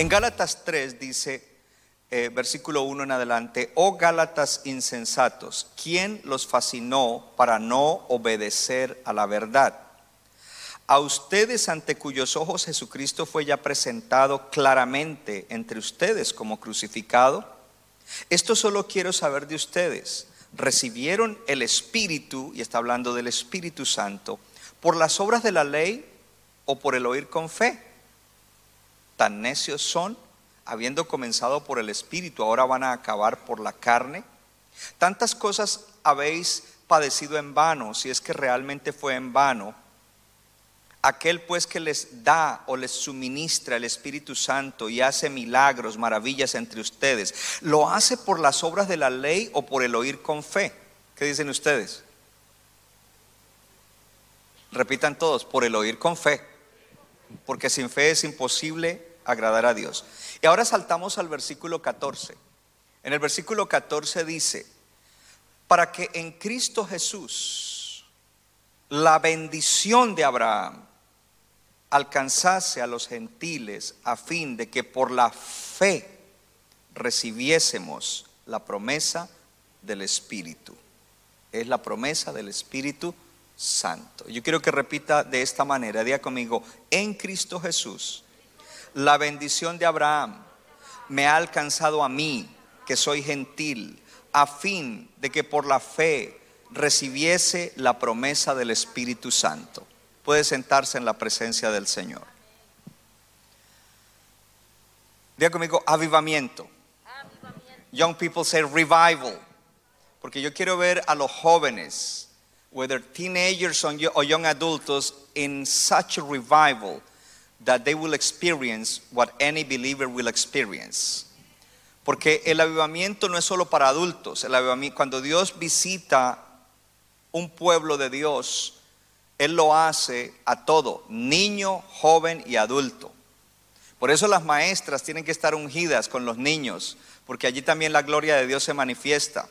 En Gálatas 3 dice, eh, versículo 1 en adelante, oh Gálatas insensatos, ¿quién los fascinó para no obedecer a la verdad? A ustedes ante cuyos ojos Jesucristo fue ya presentado claramente entre ustedes como crucificado. Esto solo quiero saber de ustedes. ¿Recibieron el Espíritu, y está hablando del Espíritu Santo, por las obras de la ley o por el oír con fe? Tan necios son, habiendo comenzado por el Espíritu, ahora van a acabar por la carne. Tantas cosas habéis padecido en vano, si es que realmente fue en vano. Aquel pues que les da o les suministra el Espíritu Santo y hace milagros, maravillas entre ustedes, ¿lo hace por las obras de la ley o por el oír con fe? ¿Qué dicen ustedes? Repitan todos, por el oír con fe, porque sin fe es imposible agradar a Dios. Y ahora saltamos al versículo 14. En el versículo 14 dice, para que en Cristo Jesús la bendición de Abraham alcanzase a los gentiles a fin de que por la fe recibiésemos la promesa del Espíritu. Es la promesa del Espíritu Santo. Yo quiero que repita de esta manera, diga conmigo, en Cristo Jesús, la bendición de Abraham me ha alcanzado a mí, que soy gentil, a fin de que por la fe recibiese la promesa del Espíritu Santo puede sentarse en la presencia del Señor. Diga conmigo, avivamiento. Young people say revival. Porque yo quiero ver a los jóvenes, whether teenagers or young adultos, in such a revival that they will experience what any believer will experience. Porque el avivamiento no es solo para adultos. El avivamiento, cuando Dios visita un pueblo de Dios, él lo hace a todo, niño, joven y adulto. Por eso las maestras tienen que estar ungidas con los niños, porque allí también la gloria de Dios se manifiesta.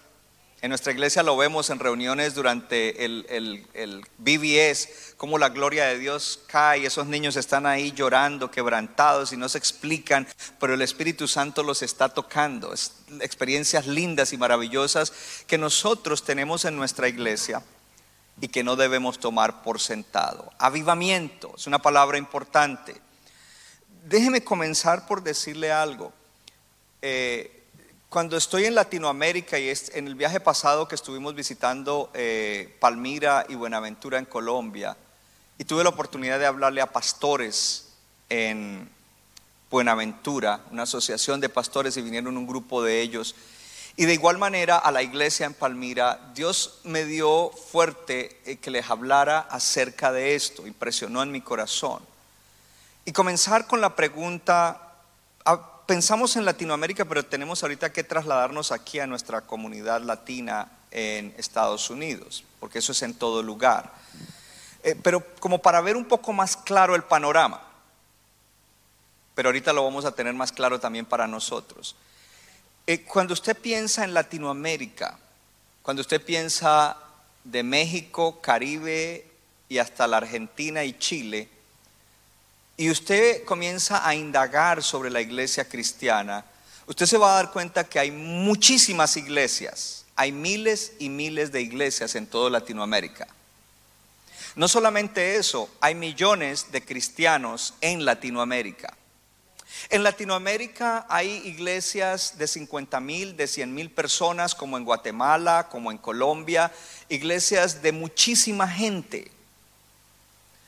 En nuestra iglesia lo vemos en reuniones durante el, el, BBS, como la gloria de Dios cae, esos niños están ahí llorando, quebrantados y no se explican, pero el Espíritu Santo los está tocando. Es experiencias lindas y maravillosas que nosotros tenemos en nuestra iglesia y que no debemos tomar por sentado. Avivamiento es una palabra importante. Déjeme comenzar por decirle algo. Eh, cuando estoy en Latinoamérica y en el viaje pasado que estuvimos visitando eh, Palmira y Buenaventura en Colombia, y tuve la oportunidad de hablarle a pastores en Buenaventura, una asociación de pastores, y vinieron un grupo de ellos y de igual manera a la iglesia en Palmira, Dios me dio fuerte eh, que les hablara acerca de esto, impresionó en mi corazón. Y comenzar con la pregunta, ah, pensamos en Latinoamérica, pero tenemos ahorita que trasladarnos aquí a nuestra comunidad latina en Estados Unidos, porque eso es en todo lugar. Eh, pero como para ver un poco más claro el panorama, pero ahorita lo vamos a tener más claro también para nosotros. Eh, cuando usted piensa en Latinoamérica, cuando usted piensa de México, Caribe y hasta la Argentina y Chile, y usted comienza a indagar sobre la iglesia cristiana, usted se va a dar cuenta que hay muchísimas iglesias, hay miles y miles de iglesias en toda Latinoamérica. No solamente eso, hay millones de cristianos en Latinoamérica. En Latinoamérica hay iglesias de 50 mil, de 100 mil personas, como en Guatemala, como en Colombia, iglesias de muchísima gente.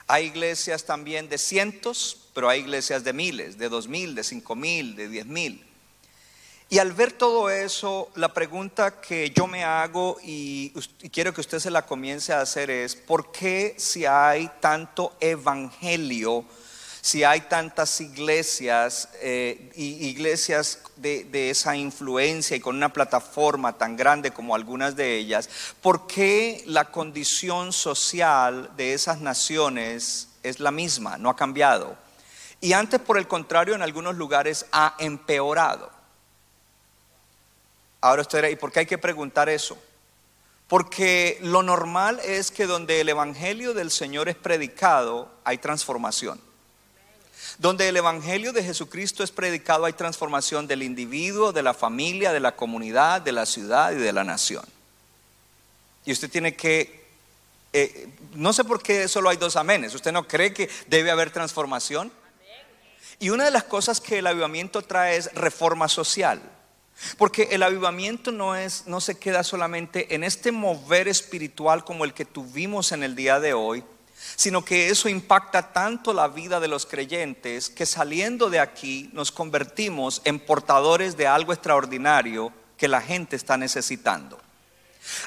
Hay iglesias también de cientos, pero hay iglesias de miles, de dos mil, de cinco mil, de diez mil. Y al ver todo eso, la pregunta que yo me hago y, y, quiero que usted se la comience a hacer es, ¿por qué si hay tanto evangelio, si hay tantas iglesias, eh, y iglesias de, esa influencia y con una plataforma tan grande como algunas de ellas, ¿por qué la condición social de esas naciones es la misma, no ha cambiado? Y antes, por el contrario, en algunos lugares ha empeorado. Ahora usted ¿y por qué hay que preguntar eso? Porque lo normal es que donde el Evangelio del Señor es predicado, hay transformación. Donde el Evangelio de Jesucristo es predicado, hay transformación del individuo, de la familia, de la comunidad, de la ciudad y de la nación. Y usted tiene que, eh, no sé por qué solo hay dos amenes, ¿usted no cree que debe haber transformación? Y una de las cosas que el avivamiento trae es reforma social. Porque el avivamiento no, es, no se queda solamente en este mover espiritual como el que tuvimos en el día de hoy, sino que eso impacta tanto la vida de los creyentes que saliendo de aquí nos convertimos en portadores de algo extraordinario que la gente está necesitando.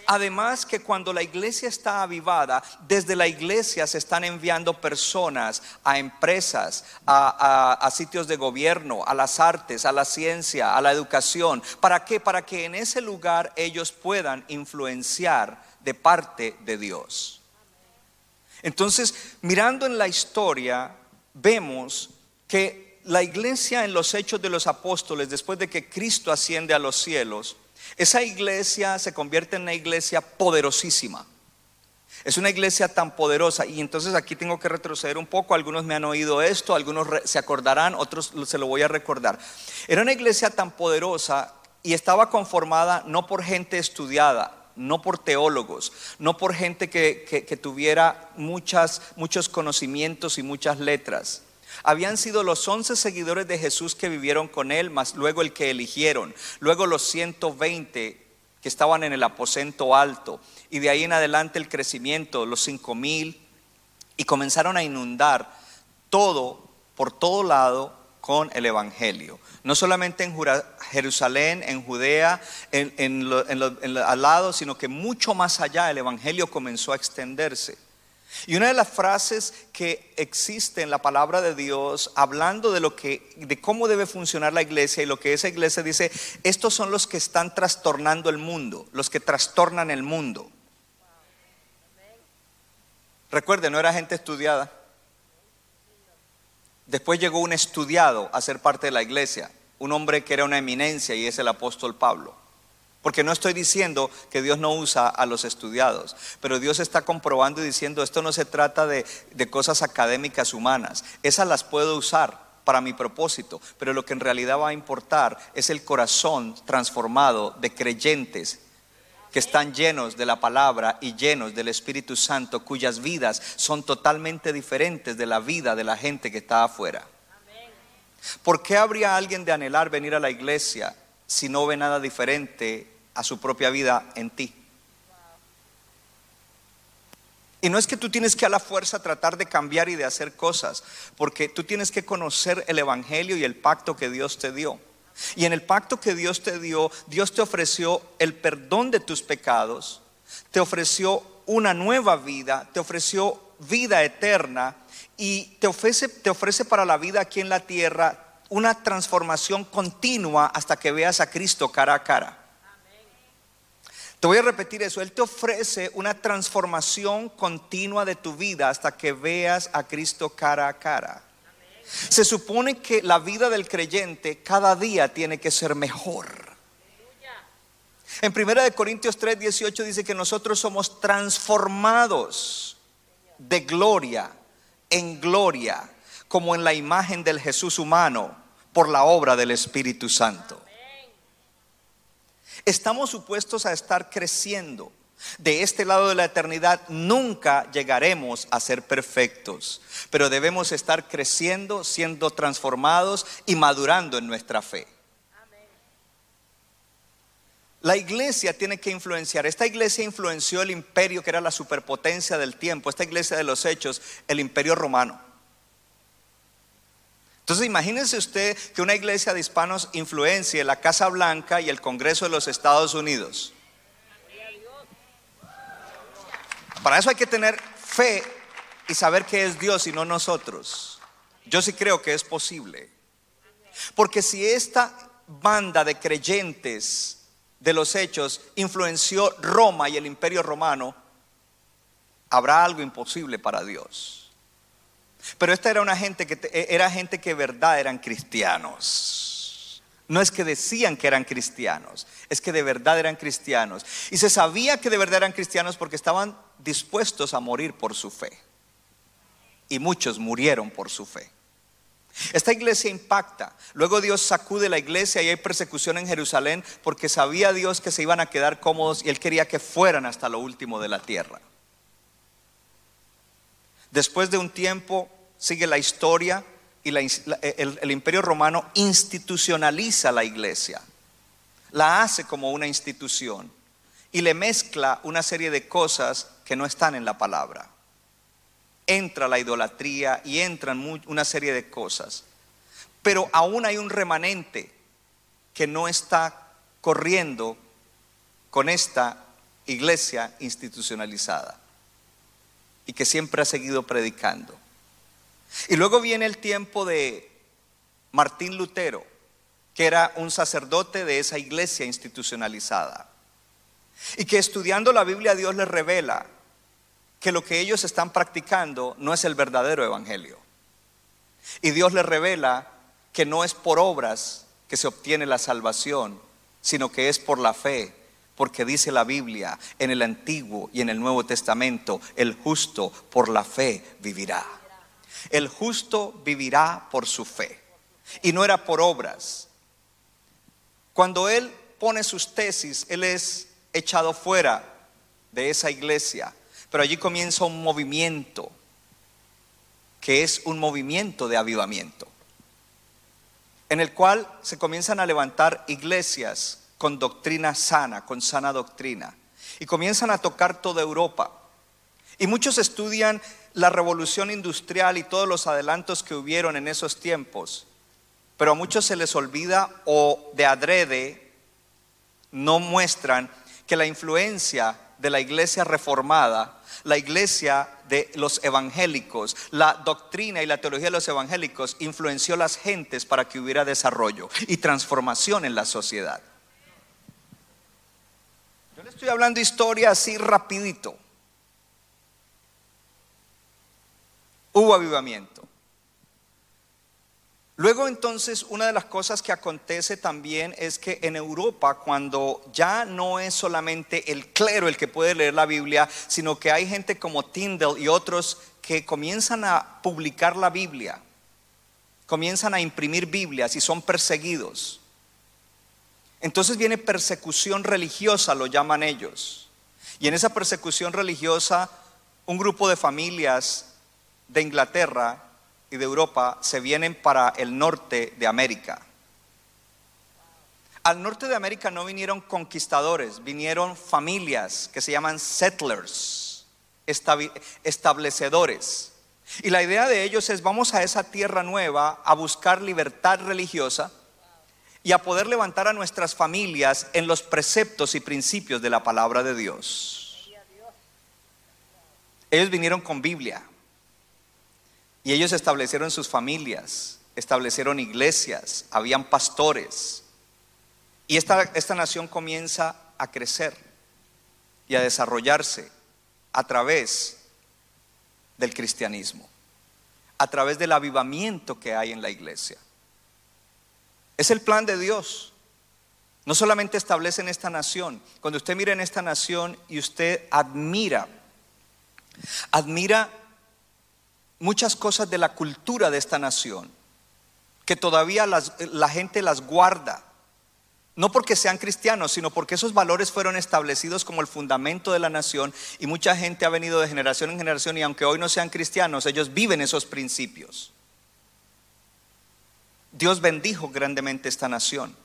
Además que cuando la iglesia está avivada, desde la iglesia se están enviando personas a empresas, a, sitios de gobierno, a las artes, a la ciencia, a la educación. ¿Para qué? Para que en ese lugar ellos puedan influenciar de parte de Dios. Entonces, mirando en la historia, vemos que la iglesia en los hechos de los apóstoles, después de que Cristo asciende a los cielos, esa iglesia se convierte en una iglesia poderosísima. Es una iglesia tan poderosa y entonces aquí tengo que retroceder un poco. Algunos me han oído esto, algunos se acordarán, otros se lo voy a recordar. Era una iglesia tan poderosa y estaba conformada no por gente estudiada, no por teólogos, no por gente que, tuviera muchas, muchos conocimientos y muchas letras. Habían sido los once seguidores de Jesús que vivieron con él, más luego el que eligieron, luego los 120 que estaban en el aposento alto, y de ahí en adelante el crecimiento, los cinco mil, y comenzaron a inundar todo, por todo lado, con el Evangelio. No solamente en Jerusalén, en Judea, en, al lado, sino que mucho más allá el Evangelio comenzó a extenderse. Y una de las frases que existe en la palabra de Dios, hablando de lo que, de cómo debe funcionar la iglesia y lo que esa iglesia dice, estos son los que están trastornando el mundo, los que trastornan el mundo. Recuerde, no era gente estudiada. Después llegó un estudiado a ser parte de la iglesia, un hombre que era una eminencia y es el apóstol Pablo. Porque no estoy diciendo que Dios no usa a los estudiados, pero Dios está comprobando y diciendo, esto no se trata de, cosas académicas humanas, esas las puedo usar para mi propósito, pero lo que en realidad va a importar es el corazón transformado de creyentes que están llenos de la palabra y llenos del Espíritu Santo, cuyas vidas son totalmente diferentes de la vida de la gente que está afuera. ¿Por qué habría alguien de anhelar venir a la iglesia si no ve nada diferente a su propia vida en ti. Y no es que tú tienes que a la fuerza tratar de cambiar y de hacer cosas, porque tú tienes que conocer el Evangelio y el pacto que Dios te dio. Y en el pacto que Dios te dio, Dios te ofreció el perdón de tus pecados, te ofreció una nueva vida, te ofreció vida eterna y te ofrece, te ofrece para la vida aquí en la tierra una transformación continua hasta que veas a Cristo cara a cara. Te voy a repetir eso. Él te ofrece una transformación continua de tu vida hasta que veas a Cristo cara a cara. Se supone que la vida del creyente cada día tiene que ser mejor. En 1 Corintios 3, 18 dice que nosotros somos transformados de gloria en gloria, como en la imagen del Jesús humano, por la obra del Espíritu Santo. Estamos supuestos a estar creciendo. De este lado de la eternidad nunca llegaremos a ser perfectos, pero debemos estar creciendo, siendo transformados y madurando en nuestra fe. La iglesia tiene que influenciar. Esta iglesia influenció el imperio que era la superpotencia del tiempo. Esta iglesia de los hechos, el imperio romano. Entonces imagínense usted que una iglesia de hispanos influencie la Casa Blanca y el Congreso de los Estados Unidos. Para eso hay que tener fe y saber que es Dios y no nosotros. Yo sí creo que es posible. Porque si esta banda de creyentes de los hechos influenció Roma y el imperio romano, habrá algo imposible para Dios. Pero esta era una gente que era gente que verdad eran cristianos. No es que decían que eran cristianos, es que de verdad eran cristianos. Y se sabía que de verdad eran cristianos porque estaban dispuestos a morir por su fe. Y muchos murieron por su fe. Esta iglesia impacta. Luego Dios sacude la iglesia y hay persecución en Jerusalén porque sabía Dios que se iban a quedar cómodos y él quería que fueran hasta lo último de la tierra. Después de un tiempo sigue la historia y el, el imperio romano institucionaliza la iglesia. La hace como una institución y le mezcla una serie de cosas que no están en la palabra entra la idolatría y entran una serie de cosas. Pero aún hay un remanente que no está corriendo con esta iglesia institucionalizada y que siempre ha seguido predicando. Y luego viene el tiempo de Martín Lutero, que era un sacerdote de esa iglesia institucionalizada, y que estudiando la Biblia Dios le revela que lo que ellos están practicando no es el verdadero evangelio. Y Dios les revela que no es por obras que se obtiene la salvación, sino que es por la fe, porque dice la Biblia en el Antiguo y en el Nuevo Testamento, el justo por la fe vivirá. El justo vivirá por su fe. Y no era por obras. Cuando él pone sus tesis, él es echado fuera de esa iglesia pero allí comienza un movimiento que es un movimiento de avivamiento, en el cual se comienzan a levantar iglesias con doctrina sana, con sana doctrina, y comienzan a tocar toda Europa. Y muchos estudian la revolución industrial y todos los adelantos que hubieron en esos tiempos, pero a muchos se les olvida o de adrede no muestran que la influencia de la iglesia reformada la iglesia de los evangélicos, la doctrina y la teología de los evangélicos influenció a las gentes para que hubiera desarrollo y transformación en la sociedad. Yo le estoy hablando historia así rapidito. Hubo avivamiento. Luego entonces una de las cosas que acontece también es que en Europa cuando ya no es solamente el clero el que puede leer la Biblia, sino que hay gente como Tyndall y otros que comienzan a publicar la Biblia, comienzan a imprimir Biblias y son perseguidos. Entonces viene persecución religiosa, lo llaman ellos. Y en esa persecución religiosa un grupo de familias de Inglaterra y de Europa se vienen para el norte de América. Al norte de América no vinieron conquistadores, vinieron familias que se llaman settlers, establecedores. Y la idea de ellos es vamos a esa tierra nueva a buscar libertad religiosa y a poder levantar a nuestras familias en los preceptos y principios de la palabra de Dios. Ellos vinieron con Biblia, y ellos establecieron sus familias, establecieron iglesias, habían pastores. Y esta, esta nación comienza a crecer y a desarrollarse a través del cristianismo, a través del avivamiento que hay en la iglesia. Es el plan de Dios. No solamente establece en esta nación, cuando usted mira en esta nación y usted admira, admira muchas cosas de la cultura de esta nación, que todavía la gente las guarda, no porque sean cristianos, sino porque esos valores fueron establecidos como el fundamento de la nación y mucha gente ha venido de generación en generación y aunque hoy no sean cristianos, ellos viven esos principios. Dios bendijo grandemente esta nación.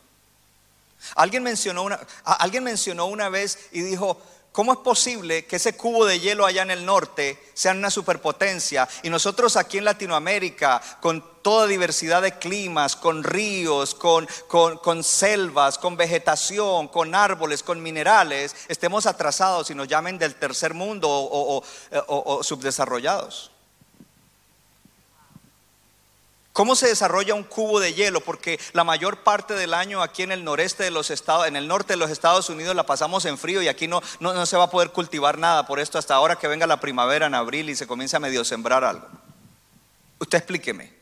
Alguien mencionó una, alguien mencionó una vez y dijo, ¿Cómo es posible que ese cubo de hielo allá en el norte sea una superpotencia y nosotros aquí en Latinoamérica, con toda diversidad de climas, con ríos, con, con, selvas, con vegetación, con árboles, con minerales, estemos atrasados y nos llamen del tercer mundo o subdesarrollados? ¿Cómo se desarrolla un cubo de hielo? Porque la mayor parte del año aquí en el noreste de los estados, en el norte de los Estados Unidos la pasamos en frío y aquí no, no, se va a poder cultivar nada por esto hasta ahora que venga la primavera en abril y se comience a medio sembrar algo. Usted explíqueme.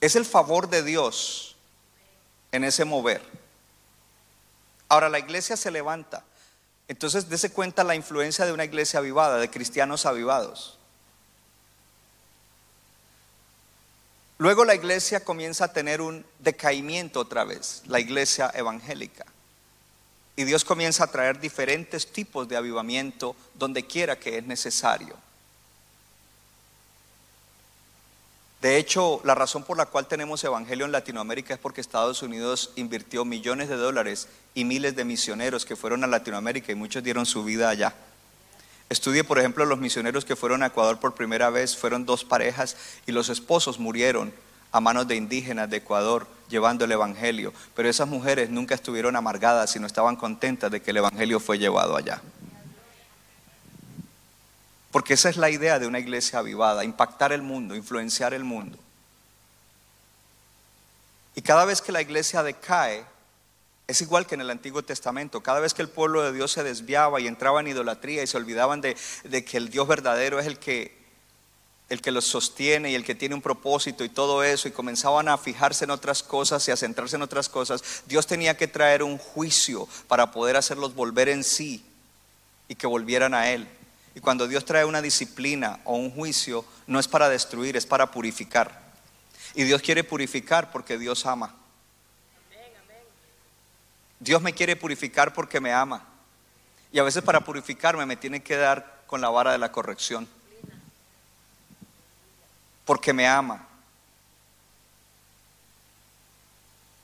Es el favor de Dios en ese mover. Ahora la iglesia se levanta. Entonces dése cuenta la influencia de una iglesia avivada, de cristianos avivados. Luego la iglesia comienza a tener un decaimiento otra vez, la iglesia evangélica. Y Dios comienza a traer diferentes tipos de avivamiento donde quiera que es necesario. De hecho, la razón por la cual tenemos evangelio en Latinoamérica es porque Estados Unidos invirtió millones de dólares y miles de misioneros que fueron a Latinoamérica y muchos dieron su vida allá. Estudie, por ejemplo, los misioneros que fueron a Ecuador por primera vez, fueron dos parejas y los esposos murieron a manos de indígenas de Ecuador llevando el Evangelio. Pero esas mujeres nunca estuvieron amargadas, sino estaban contentas de que el Evangelio fue llevado allá. Porque esa es la idea de una iglesia avivada, impactar el mundo, influenciar el mundo. Y cada vez que la iglesia decae, es igual que en el Antiguo Testamento. Cada vez que el pueblo de Dios se desviaba y entraba en idolatría y se olvidaban de, que el Dios verdadero es el que, el que los sostiene y el que tiene un propósito y todo eso, y comenzaban a fijarse en otras cosas y a centrarse en otras cosas, Dios tenía que traer un juicio para poder hacerlos volver en sí y que volvieran a Él. Y cuando Dios trae una disciplina o un juicio, no es para destruir, es para purificar. Y Dios quiere purificar porque Dios ama. Dios me quiere purificar porque me ama. Y a veces para purificarme me tiene que dar con la vara de la corrección. Porque me ama.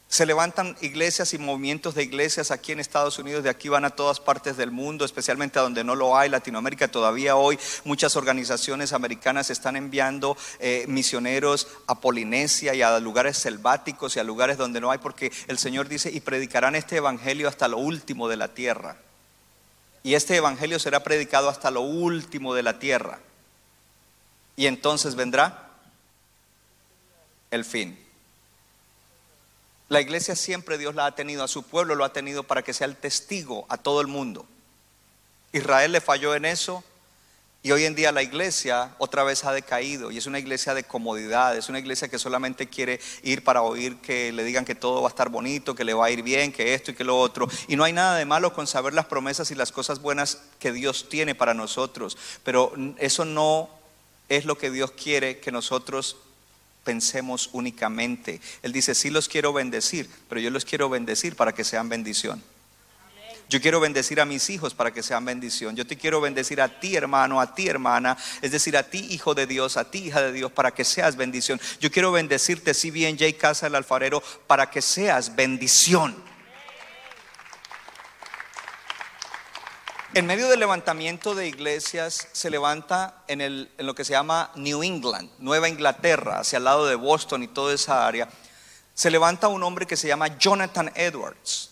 Se levantan iglesias y movimientos de iglesias aquí en Estados Unidos, de aquí van a todas partes del mundo, especialmente a donde no lo hay, Latinoamérica. Todavía hoy muchas organizaciones americanas están enviando eh, misioneros a Polinesia y a lugares selváticos y a lugares donde no hay, porque el Señor dice, y predicarán este evangelio hasta lo último de la tierra. Y este evangelio será predicado hasta lo último de la tierra. Y entonces vendrá el fin. La iglesia siempre Dios la ha tenido, a su pueblo lo ha tenido para que sea el testigo a todo el mundo. Israel le falló en eso y hoy en día la iglesia otra vez ha decaído y es una iglesia de comodidad, es una iglesia que solamente quiere ir para oír que le digan que todo va a estar bonito, que le va a ir bien, que esto y que lo otro. Y no hay nada de malo con saber las promesas y las cosas buenas que Dios tiene para nosotros, pero eso no es lo que Dios quiere que nosotros pensemos únicamente. Él dice, sí los quiero bendecir, pero yo los quiero bendecir para que sean bendición. Yo quiero bendecir a mis hijos para que sean bendición. Yo te quiero bendecir a ti, hermano, a ti, hermana. Es decir, a ti, hijo de Dios, a ti, hija de Dios, para que seas bendición. Yo quiero bendecirte, si bien, J. Casa, el alfarero, para que seas bendición. En medio del levantamiento de iglesias se levanta en, lo que se llama New England, Nueva Inglaterra, hacia el lado de Boston y toda esa área. Se levanta un hombre que se llama Jonathan Edwards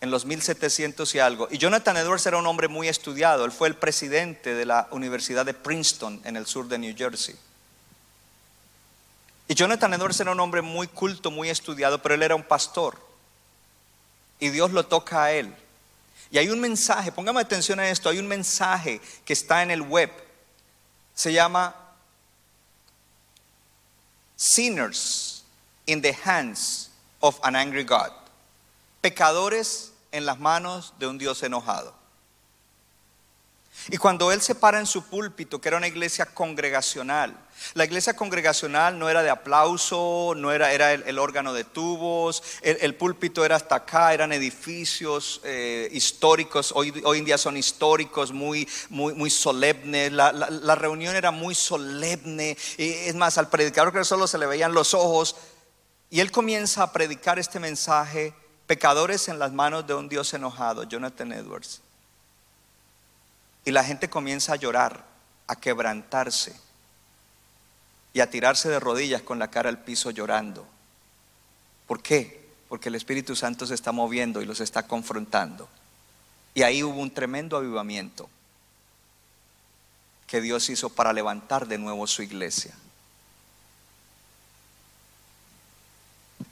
en los 1700 y algo. Y Jonathan Edwards era un hombre muy estudiado. Él fue el presidente de la Universidad de Princeton en el sur de New Jersey. Y Jonathan Edwards era un hombre muy culto, muy estudiado, pero él era un pastor. Y Dios lo toca a él y hay un mensaje, póngame atención a esto, hay un mensaje que está en el web. Se llama Sinners in the Hands of an Angry God. Pecadores en las manos de un Dios enojado. Y cuando él se para en su púlpito, que era una iglesia congregacional, la iglesia congregacional no era de aplauso, no era, era el, órgano de tubos, el, púlpito era hasta acá, eran edificios eh, históricos, hoy, hoy, en día son históricos, muy, muy, muy solemnes, la, la, reunión era muy solemne, es más, al predicador que solo se le veían los ojos, y él comienza a predicar este mensaje Pecadores en las manos de un Dios enojado, Jonathan Edwards. Y la gente comienza a llorar, a quebrantarse y a tirarse de rodillas con la cara al piso llorando. ¿Por qué? Porque el Espíritu Santo se está moviendo y los está confrontando. Y ahí hubo un tremendo avivamiento que Dios hizo para levantar de nuevo su iglesia.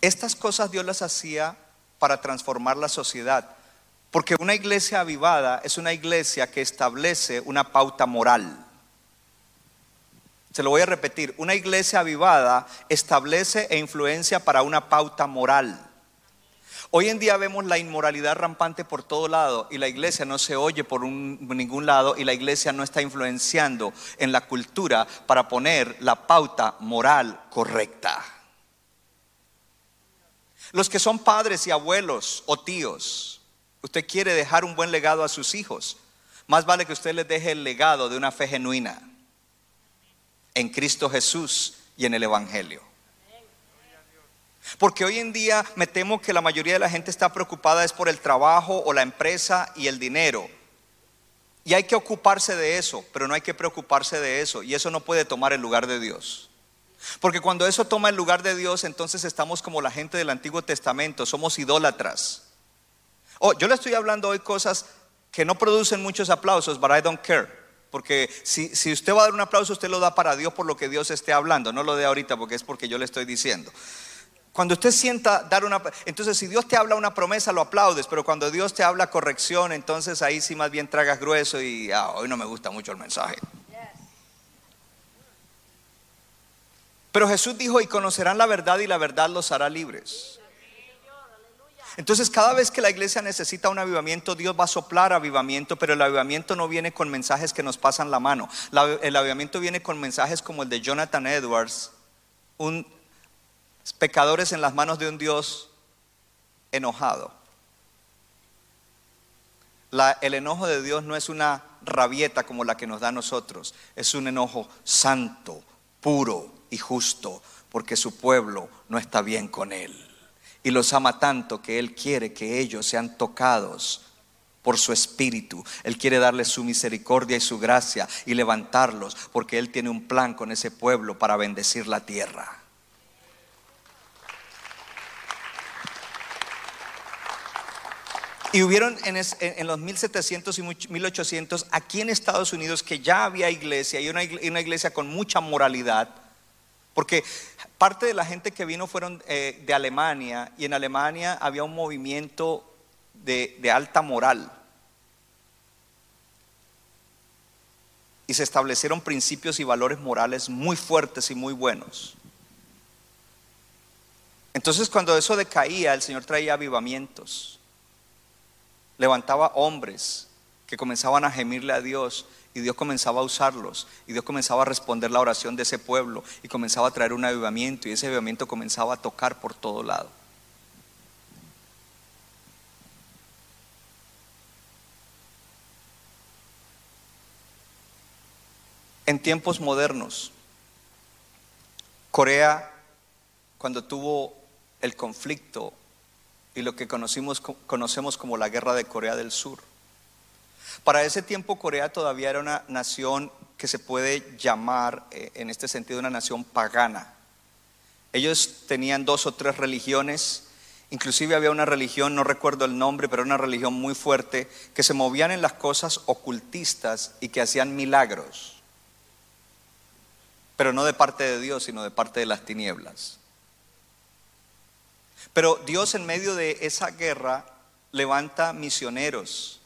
Estas cosas Dios las hacía para transformar la sociedad, porque una iglesia avivada es una iglesia que establece una pauta moral. Se lo voy a repetir, una iglesia avivada establece e influencia para una pauta moral. Hoy en día vemos la inmoralidad rampante por todo lado y la iglesia no se oye por ningún lado y la iglesia no está influenciando en la cultura para poner la pauta moral correcta. Los que son padres y abuelos o tíos, usted quiere dejar un buen legado a sus hijos. Más vale que usted les deje el legado de una fe genuina en Cristo Jesús y en el Evangelio. Porque hoy en día me temo que la mayoría de la gente está preocupada es por el trabajo o la empresa y el dinero. Y hay que ocuparse de eso, pero no hay que preocuparse de eso. Y eso no puede tomar el lugar de Dios. Porque cuando eso toma el lugar de Dios, entonces estamos como la gente del Antiguo Testamento, somos idólatras. Oh, yo le estoy hablando hoy cosas que no producen muchos aplausos, but I don't care. Porque si, si, usted va a dar un aplauso, usted lo da para Dios por lo que Dios esté hablando. No lo dé ahorita porque es porque yo le estoy diciendo. Cuando usted sienta dar una... Entonces si Dios te habla una promesa, lo aplaudes, pero cuando Dios te habla corrección, entonces ahí sí más bien tragas grueso y ah, hoy no me gusta mucho el mensaje. Pero Jesús dijo, y conocerán la verdad y la verdad los hará libres. Entonces cada vez que la iglesia necesita un avivamiento, Dios va a soplar avivamiento, pero el avivamiento no viene con mensajes que nos pasan la mano. el avivamiento viene con mensajes como el de Jonathan Edwards, un pecadores en las manos de un Dios enojado. el enojo de Dios no es una rabieta como la que nos da a nosotros, es un enojo santo, puro y justo, porque su pueblo no está bien con él. Y los ama tanto que Él quiere que ellos sean tocados por su espíritu. Él quiere darles su misericordia y su gracia y levantarlos, porque Él tiene un plan con ese pueblo para bendecir la tierra. Y hubieron en, los 1700 y 1800 aquí en Estados Unidos que ya había iglesia y una, iglesia con mucha moralidad, porque parte de la gente que vino fueron eh, de Alemania y en Alemania había un movimiento de, de alta moral. Y se establecieron principios y valores morales muy fuertes y muy buenos. Entonces cuando eso decaía, el Señor traía avivamientos levantaba hombres que comenzaban a gemirle a Dios y Dios comenzaba a usarlos y Dios comenzaba a responder la oración de ese pueblo y comenzaba a traer un avivamiento y ese avivamiento comenzaba a tocar por todo lado. En tiempos modernos, Corea, cuando tuvo el conflicto y lo que conocemos como la guerra de Corea del Sur. Para ese tiempo Corea todavía era una nación que se puede llamar eh, en este sentido una nación pagana. Ellos tenían dos o tres religiones, inclusive había una religión, no recuerdo el nombre, pero una religión muy fuerte, que se movían en las cosas ocultistas y que hacían milagros, pero no de parte de Dios, sino de parte de las tinieblas. Pero Dios en medio de esa guerra levanta misioneros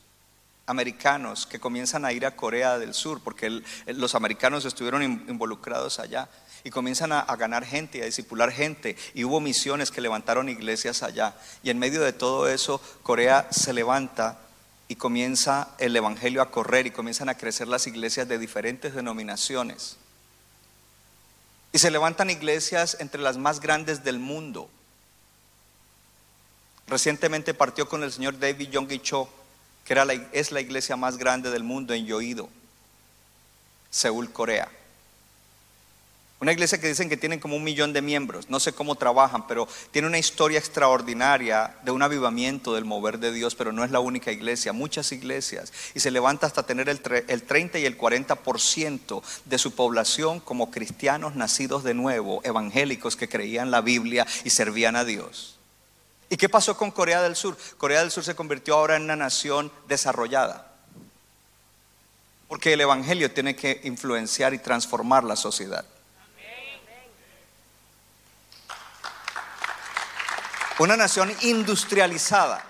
americanos que comienzan a ir a Corea del Sur, porque los americanos estuvieron involucrados allá y comienzan a, ganar gente y a discipular gente. Y hubo misiones que levantaron iglesias allá. Y en medio de todo eso, Corea se levanta y comienza el Evangelio a correr y comienzan a crecer las iglesias de diferentes denominaciones. Y se levantan iglesias entre las más grandes del mundo. Recientemente partió con el señor David Yonggi Cho, que era es la iglesia más grande del mundo en Yoido, Seúl, Corea. Una iglesia que dicen que tienen como un millón de miembros, no sé cómo trabajan, pero tiene una historia extraordinaria de un avivamiento del mover de Dios, pero no es la única iglesia, muchas iglesias, y se levanta hasta tener el, el 30 y el 40% de su población como cristianos nacidos de nuevo, evangélicos que creían la Biblia y servían a Dios. ¿Y qué pasó con Corea del Sur? Corea del Sur se convirtió ahora en una nación desarrollada, porque el Evangelio tiene que influenciar y transformar la sociedad. Una nación industrializada.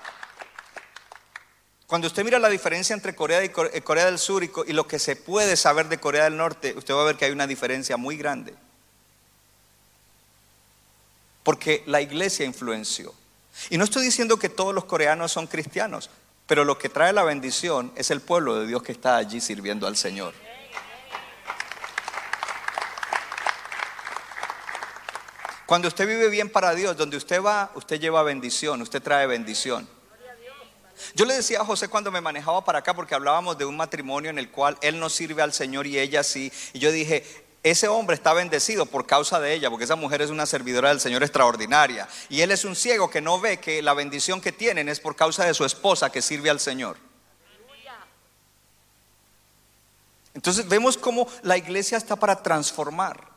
Cuando usted mira la diferencia entre Corea, y eh, Corea del Sur y lo que se puede saber de Corea del Norte, usted va a ver que hay una diferencia muy grande. Porque la iglesia influenció. Y no estoy diciendo que todos los coreanos son cristianos, pero lo que trae la bendición es el pueblo de Dios que está allí sirviendo al Señor. Cuando usted vive bien para Dios, donde usted va, usted lleva bendición, usted trae bendición. Yo le decía a José cuando me manejaba para acá, porque hablábamos de un matrimonio en el cual él no sirve al Señor y ella sí. Y yo dije, ese hombre está bendecido por causa de ella, porque esa mujer es una servidora del Señor extraordinaria. Y él es un ciego que no ve que la bendición que tienen es por causa de su esposa que sirve al Señor. Entonces vemos cómo la iglesia está para transformar.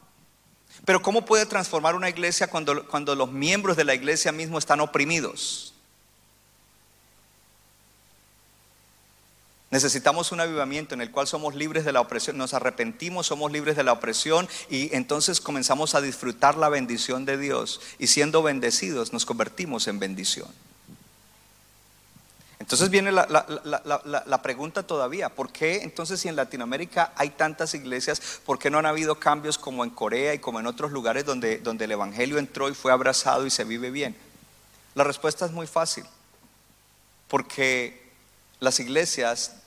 Pero ¿cómo puede transformar una iglesia cuando, cuando los miembros de la iglesia mismo están oprimidos? Necesitamos un avivamiento en el cual somos libres de la opresión, nos arrepentimos, somos libres de la opresión y entonces comenzamos a disfrutar la bendición de Dios y siendo bendecidos nos convertimos en bendición. Entonces viene la, la- la- la- pregunta todavía, ¿por qué entonces si en Latinoamérica hay tantas iglesias, por qué no han habido cambios como en Corea y como en otros lugares donde, donde el Evangelio entró y fue abrazado y se vive bien? La respuesta es muy fácil, porque las iglesias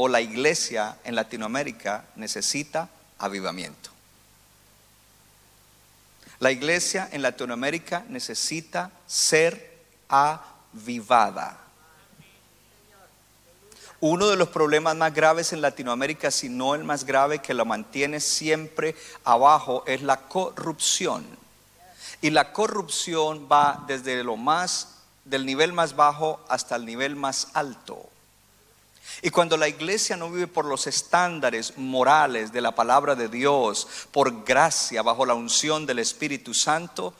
o la iglesia en Latinoamérica necesita avivamiento. La iglesia en Latinoamérica necesita ser avivada. Uno de los problemas más graves en Latinoamérica, si no el más grave que lo mantiene siempre abajo, es la corrupción. Y la corrupción va desde lo más, del nivel más bajo hasta el nivel más alto. Y cuando la iglesia no vive por los estándares morales de la palabra de Dios, por gracia, bajo la unción del Espíritu Santo,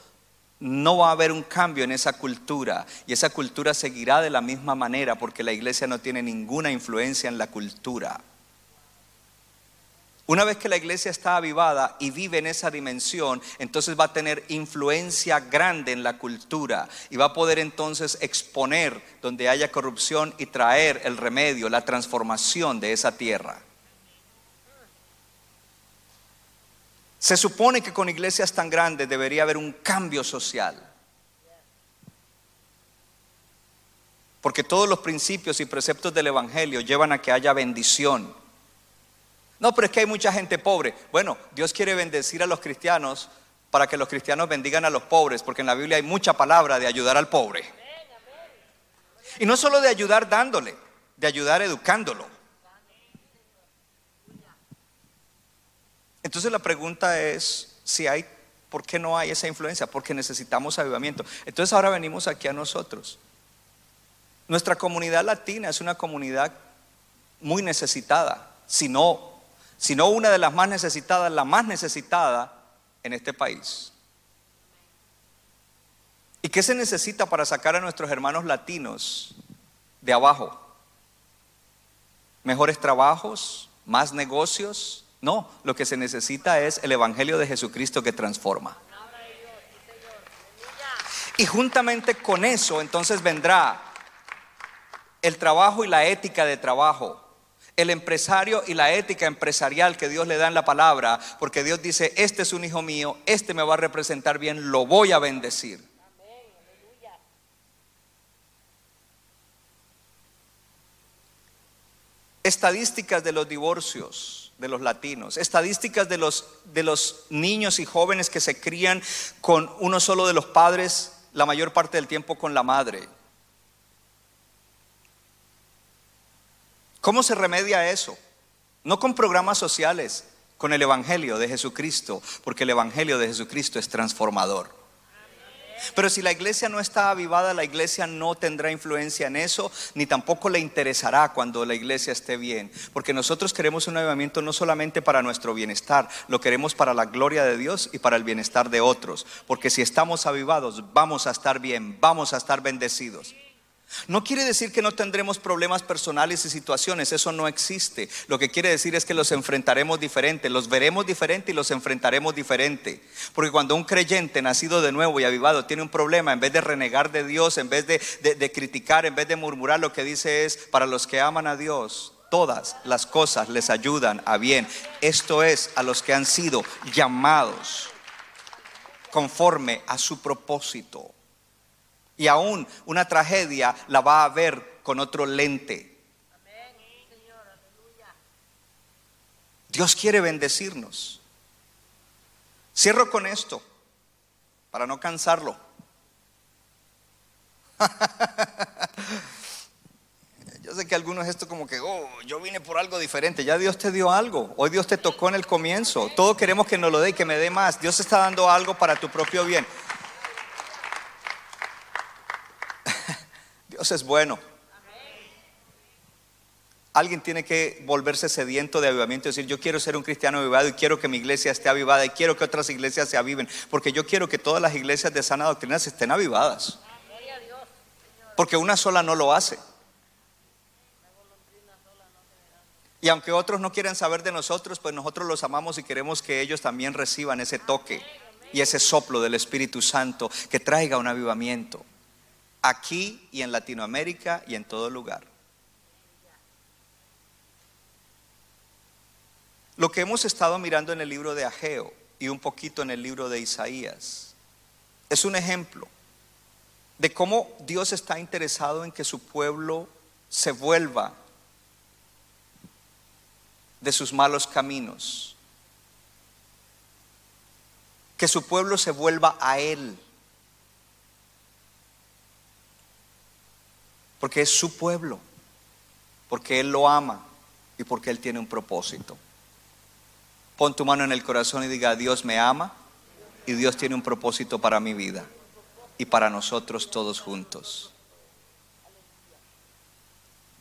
no va a haber un cambio en esa cultura. Y esa cultura seguirá de la misma manera porque la iglesia no tiene ninguna influencia en la cultura. Una vez que la iglesia está avivada y vive en esa dimensión, entonces va a tener influencia grande en la cultura y va a poder entonces exponer donde haya corrupción y traer el remedio, la transformación de esa tierra. Se supone que con iglesias tan grandes debería haber un cambio social. Porque todos los principios y preceptos del Evangelio llevan a que haya bendición. No, pero es que hay mucha gente pobre. Bueno, Dios quiere bendecir a los cristianos para que los cristianos bendigan a los pobres, porque en la Biblia hay mucha palabra de ayudar al pobre. Y no solo de ayudar dándole, de ayudar educándolo. Entonces la pregunta es si hay, ¿por qué no hay esa influencia? Porque necesitamos avivamiento. Entonces ahora venimos aquí a nosotros. Nuestra comunidad latina es una comunidad muy necesitada, si no, si no una de las más necesitadas, la más necesitada en este país. ¿Y qué se necesita para sacar a nuestros hermanos latinos de abajo? ¿Mejores trabajos? ¿Más negocios? No, lo que se necesita es el Evangelio de Jesucristo que transforma. Y juntamente con eso entonces vendrá el trabajo y la ética de trabajo, el empresario y la ética empresarial que Dios le da en la palabra, porque Dios dice, este es un hijo mío, este me va a representar bien, lo voy a bendecir. Estadísticas de los divorcios de los latinos, estadísticas de los, de los niños y jóvenes que se crían con uno solo de los padres la mayor parte del tiempo con la madre. ¿Cómo se remedia eso? No con programas sociales, con el Evangelio de Jesucristo, porque el Evangelio de Jesucristo es transformador. Pero si la iglesia no está avivada, la iglesia no tendrá influencia en eso, ni tampoco le interesará cuando la iglesia esté bien. Porque nosotros queremos un avivamiento no solamente para nuestro bienestar, lo queremos para la gloria de Dios y para el bienestar de otros. Porque si estamos avivados, vamos a estar bien, vamos a estar bendecidos. No quiere decir que no tendremos problemas personales y situaciones, eso no existe. Lo que quiere decir es que los enfrentaremos diferente, los veremos diferente y los enfrentaremos diferente. Porque cuando un creyente nacido de nuevo y avivado tiene un problema, en vez de renegar de Dios, en vez de, de criticar, en vez de murmurar, lo que dice es, para los que aman a Dios, todas las cosas les ayudan a bien. Esto es a los que han sido llamados conforme a su propósito. Y aún una tragedia la va a ver con otro lente. Dios quiere bendecirnos. Cierro con esto, para no cansarlo. Yo sé que algunos esto como que, oh, yo vine por algo diferente. Ya Dios te dio algo. Hoy Dios te tocó en el comienzo. Todos queremos que nos lo dé y que me dé más. Dios está dando algo para tu propio bien. Dios es bueno. Alguien tiene que volverse sediento de avivamiento y decir, yo quiero ser un cristiano avivado y quiero que mi iglesia esté avivada y quiero que otras iglesias se aviven, porque yo quiero que todas las iglesias de sana doctrina estén avivadas. Porque una sola no lo hace. Y aunque otros no quieran saber de nosotros, pues nosotros los amamos y queremos que ellos también reciban ese toque y ese soplo del Espíritu Santo que traiga un avivamiento aquí y en Latinoamérica y en todo lugar. Lo que hemos estado mirando en el libro de Ageo y un poquito en el libro de Isaías es un ejemplo de cómo Dios está interesado en que su pueblo se vuelva de sus malos caminos, que su pueblo se vuelva a Él Porque es su pueblo, porque Él lo ama y porque Él tiene un propósito. Pon tu mano en el corazón y diga, Dios me ama y Dios tiene un propósito para mi vida y para nosotros todos juntos.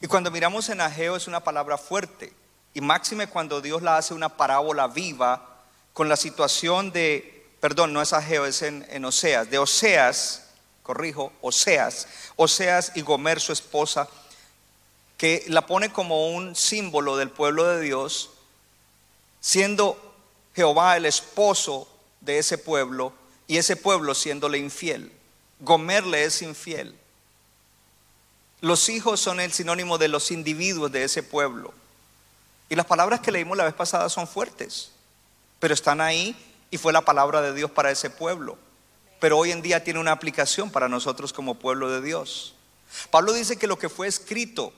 Y cuando miramos en Ageo es una palabra fuerte. Y máxime cuando Dios la hace una parábola viva con la situación de, perdón, no es Ageo, es en, en Oseas, de Oseas corrijo, Oseas, Oseas y Gomer, su esposa, que la pone como un símbolo del pueblo de Dios, siendo Jehová el esposo de ese pueblo y ese pueblo siéndole infiel. Gomer le es infiel. Los hijos son el sinónimo de los individuos de ese pueblo. Y las palabras que leímos la vez pasada son fuertes, pero están ahí y fue la palabra de Dios para ese pueblo pero hoy en día tiene una aplicación para nosotros como pueblo de Dios. Pablo dice que lo que fue escrito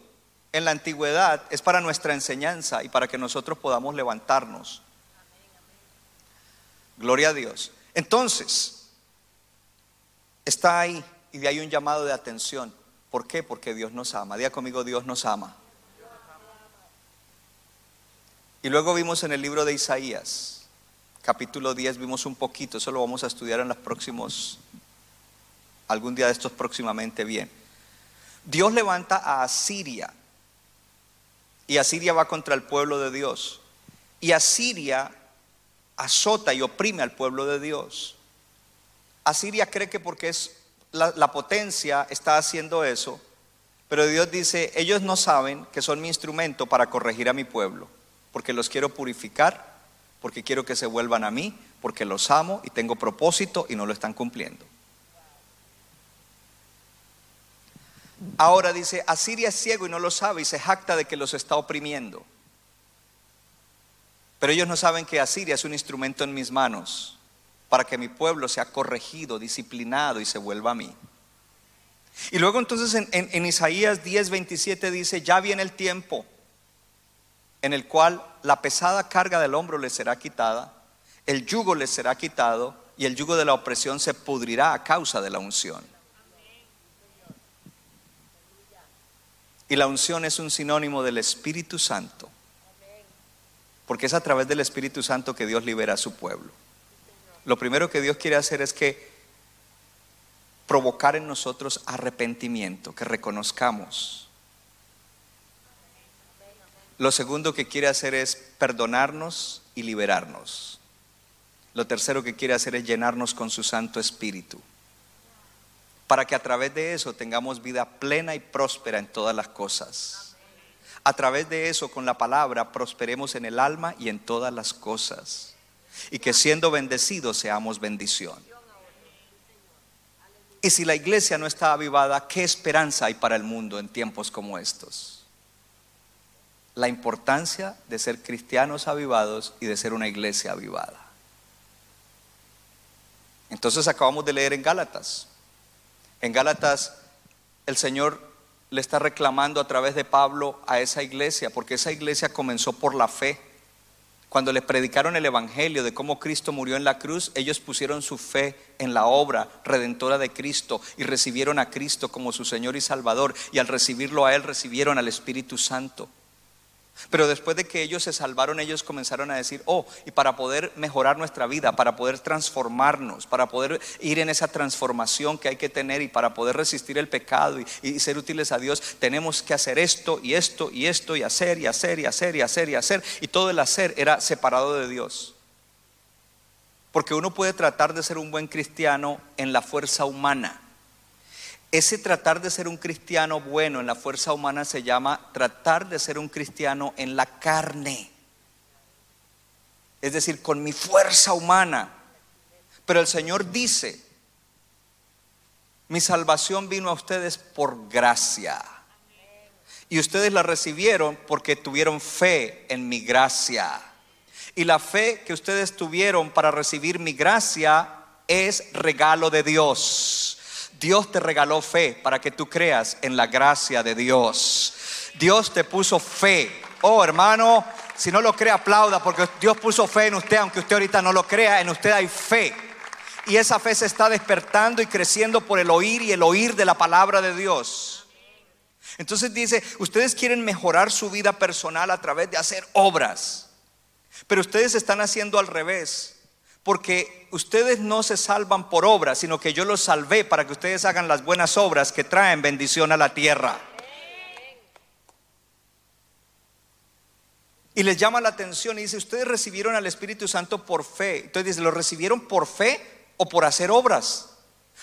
en la antigüedad es para nuestra enseñanza y para que nosotros podamos levantarnos. Gloria a Dios. Entonces, está ahí y de ahí un llamado de atención. ¿Por qué? Porque Dios nos ama. Día conmigo, Dios nos ama. Y luego vimos en el libro de Isaías capítulo 10 vimos un poquito, eso lo vamos a estudiar en los próximos, algún día de estos próximamente bien. Dios levanta a Asiria y Asiria va contra el pueblo de Dios. Y Asiria azota y oprime al pueblo de Dios. Asiria cree que porque es la, la, potencia está haciendo eso, pero Dios dice, ellos no saben que son mi instrumento para corregir a mi pueblo, porque los quiero purificar porque quiero que se vuelvan a mí, porque los amo y tengo propósito y no lo están cumpliendo. Ahora dice, Asiria es ciego y no lo sabe y se jacta de que los está oprimiendo. Pero ellos no saben que Asiria es un instrumento en mis manos para que mi pueblo sea corregido, disciplinado y se vuelva a mí. Y luego entonces en, en Isaías 10, 27 dice, ya viene el tiempo en el cual la pesada carga del hombro le será quitada, el yugo le será quitado y el yugo de la opresión se pudrirá a causa de la unción. Y la unción es un sinónimo del Espíritu Santo. Porque es a través del Espíritu Santo que Dios libera a su pueblo. Lo primero que Dios quiere hacer es que provocar en nosotros arrepentimiento, que reconozcamos. Lo segundo que quiere hacer es perdonarnos y liberarnos. Lo tercero que quiere hacer es llenarnos con su Santo Espíritu, para que a través de eso tengamos vida plena y próspera en todas las cosas. A través de eso, con la palabra, prosperemos en el alma y en todas las cosas. Y que siendo bendecidos seamos bendición. Y si la iglesia no está avivada, ¿qué esperanza hay para el mundo en tiempos como estos? La importancia de ser cristianos avivados y de ser una iglesia avivada. Entonces acabamos de leer en Gálatas. En Gálatas el Señor le está reclamando a través de Pablo a esa iglesia, porque esa iglesia comenzó por la fe. Cuando les predicaron el Evangelio de cómo Cristo murió en la cruz, ellos pusieron su fe en la obra redentora de Cristo y recibieron a Cristo como su Señor y Salvador. Y al recibirlo a Él recibieron al Espíritu Santo. Pero después de que ellos se salvaron, ellos comenzaron a decir, oh, y para poder mejorar nuestra vida, para poder transformarnos, para poder ir en esa transformación que hay que tener y para poder resistir el pecado y, ser útiles a Dios, tenemos que hacer esto y esto y esto y hacer y hacer y hacer y hacer y hacer. Y todo el hacer era separado de Dios. Porque uno puede tratar de ser un buen cristiano en la fuerza humana ese tratar de ser un cristiano bueno en la fuerza humana se llama tratar de ser un cristiano en la carne. Es decir, con mi fuerza humana. Pero el Señor dice, mi salvación vino a ustedes por gracia. Y ustedes la recibieron porque tuvieron fe en mi gracia. Y la fe que ustedes tuvieron para recibir mi gracia es regalo de Dios. Dios te regaló fe para que tú creas en la gracia de Dios. Dios te puso fe. Oh, hermano, si no lo cree, aplauda porque Dios puso fe en usted, aunque usted ahorita no lo crea, en usted hay fe. Y esa fe se está despertando y creciendo por el oír y el oír de la palabra de Dios. Entonces dice, ustedes quieren mejorar su vida personal a través de hacer obras, pero ustedes están haciendo al revés. Porque ustedes no se salvan por obras, sino que yo los salvé para que ustedes hagan las buenas obras que traen bendición a la tierra. Y les llama la atención y dice, ustedes recibieron al Espíritu Santo por fe. Entonces dice, ¿lo recibieron por fe o por hacer obras?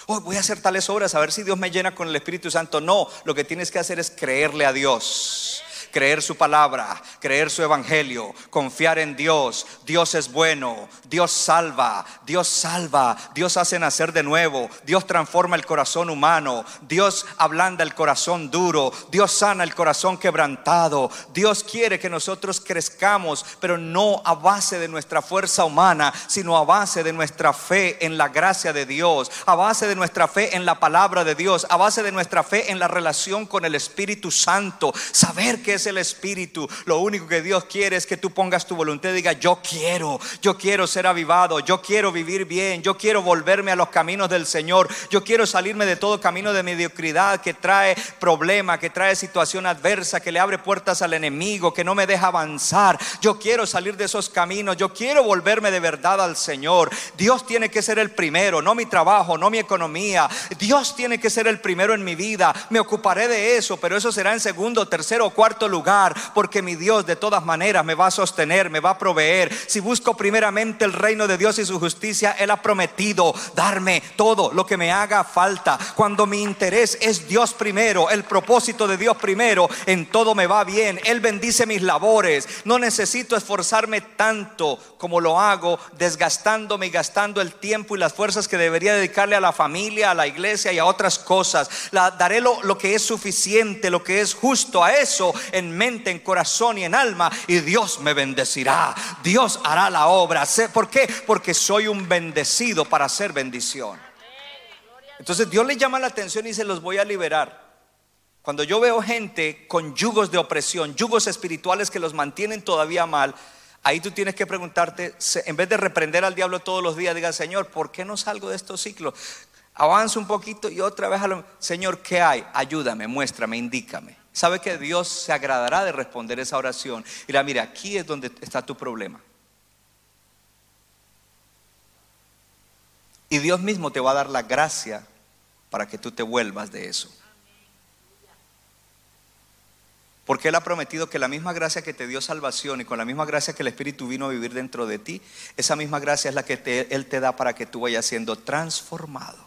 Oh, voy a hacer tales obras a ver si Dios me llena con el Espíritu Santo. No, lo que tienes que hacer es creerle a Dios creer su palabra, creer su evangelio, confiar en Dios. Dios es bueno, Dios salva, Dios salva, Dios hace nacer de nuevo, Dios transforma el corazón humano, Dios ablanda el corazón duro, Dios sana el corazón quebrantado. Dios quiere que nosotros crezcamos, pero no a base de nuestra fuerza humana, sino a base de nuestra fe en la gracia de Dios, a base de nuestra fe en la palabra de Dios, a base de nuestra fe en la relación con el Espíritu Santo, saber que es el Espíritu. Lo único que Dios quiere es que tú pongas tu voluntad y diga, yo quiero, yo quiero ser avivado, yo quiero vivir bien, yo quiero volverme a los caminos del Señor, yo quiero salirme de todo camino de mediocridad que trae problema, que trae situación adversa, que le abre puertas al enemigo, que no me deja avanzar. Yo quiero salir de esos caminos, yo quiero volverme de verdad al Señor. Dios tiene que ser el primero, no mi trabajo, no mi economía. Dios tiene que ser el primero en mi vida. Me ocuparé de eso, pero eso será en segundo, tercero o cuarto lugar lugar, porque mi Dios de todas maneras me va a sostener, me va a proveer. Si busco primeramente el reino de Dios y su justicia, Él ha prometido darme todo lo que me haga falta. Cuando mi interés es Dios primero, el propósito de Dios primero, en todo me va bien. Él bendice mis labores. No necesito esforzarme tanto como lo hago, desgastándome y gastando el tiempo y las fuerzas que debería dedicarle a la familia, a la iglesia y a otras cosas. La, daré lo, lo que es suficiente, lo que es justo a eso en mente, en corazón y en alma, y Dios me bendecirá. Dios hará la obra. ¿Por qué? Porque soy un bendecido para hacer bendición. Entonces Dios le llama la atención y se los voy a liberar. Cuando yo veo gente con yugos de opresión, yugos espirituales que los mantienen todavía mal, ahí tú tienes que preguntarte, en vez de reprender al diablo todos los días, diga, Señor, ¿por qué no salgo de estos ciclos? Avanza un poquito y otra vez Señor, ¿qué hay? Ayúdame, muéstrame, indícame. Sabe que Dios se agradará de responder esa oración. Y dirá, mira, aquí es donde está tu problema. Y Dios mismo te va a dar la gracia para que tú te vuelvas de eso. Porque Él ha prometido que la misma gracia que te dio salvación y con la misma gracia que el Espíritu vino a vivir dentro de ti, esa misma gracia es la que Él te da para que tú vayas siendo transformado.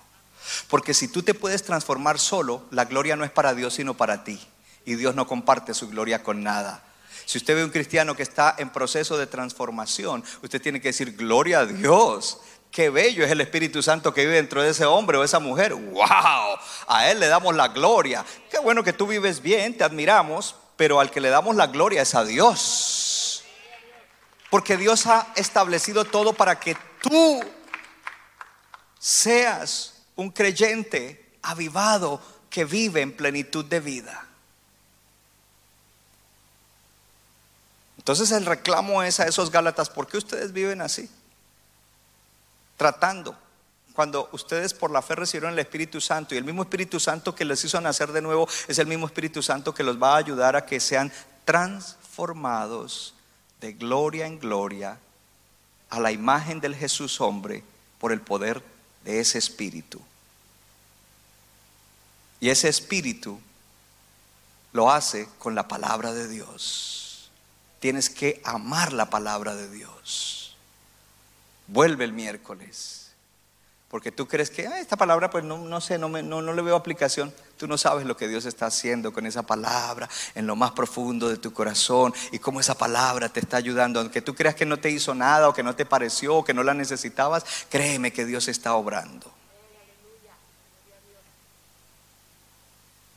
Porque si tú te puedes transformar solo, la gloria no es para Dios sino para ti. Y Dios no comparte su gloria con nada. Si usted ve un cristiano que está en proceso de transformación, usted tiene que decir, gloria a Dios. Qué bello es el Espíritu Santo que vive dentro de ese hombre o esa mujer. ¡Wow! A Él le damos la gloria. Qué bueno que tú vives bien, te admiramos, pero al que le damos la gloria es a Dios. Porque Dios ha establecido todo para que tú seas un creyente avivado que vive en plenitud de vida. Entonces el reclamo es a esos Gálatas, ¿por qué ustedes viven así? tratando. Cuando ustedes por la fe recibieron el Espíritu Santo y el mismo Espíritu Santo que les hizo nacer de nuevo es el mismo Espíritu Santo que los va a ayudar a que sean transformados de gloria en gloria a la imagen del Jesús hombre por el poder de ese Espíritu. Y ese Espíritu lo hace con la palabra de Dios. Tienes que amar la palabra de Dios. Vuelve el miércoles. Porque tú crees que esta palabra, pues no, no sé, no, no, no le veo aplicación. Tú no sabes lo que Dios está haciendo con esa palabra en lo más profundo de tu corazón y cómo esa palabra te está ayudando. Aunque tú creas que no te hizo nada o que no te pareció o que no la necesitabas, créeme que Dios está obrando.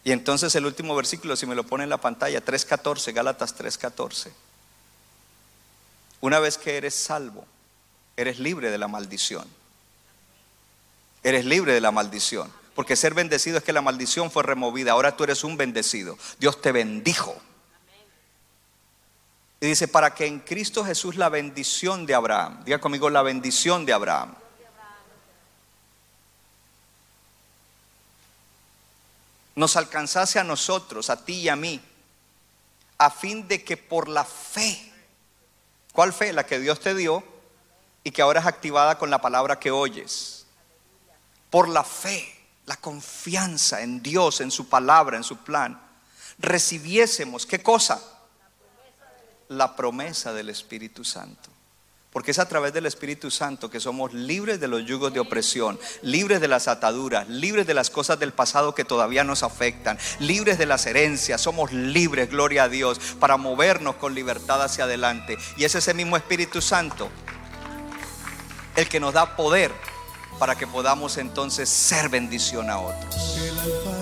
Y entonces el último versículo, si me lo pone en la pantalla, 3.14, Gálatas 3.14. Una vez que eres salvo, eres libre de la maldición. Eres libre de la maldición. Porque ser bendecido es que la maldición fue removida. Ahora tú eres un bendecido. Dios te bendijo. Y dice, para que en Cristo Jesús la bendición de Abraham, diga conmigo la bendición de Abraham. Nos alcanzase a nosotros, a ti y a mí, a fin de que por la fe, ¿cuál fe? La que Dios te dio, y que ahora es activada con la palabra que oyes. Por la fe, la confianza en Dios, en su palabra, en su plan, recibiésemos, ¿qué cosa? La promesa del Espíritu Santo. Porque es a través del Espíritu Santo que somos libres de los yugos de opresión, libres de las ataduras, libres de las cosas del pasado que todavía nos afectan, libres de las herencias, somos libres, gloria a Dios, para movernos con libertad hacia adelante. Y es ese mismo Espíritu Santo el que nos da poder para que podamos entonces ser bendición a otros.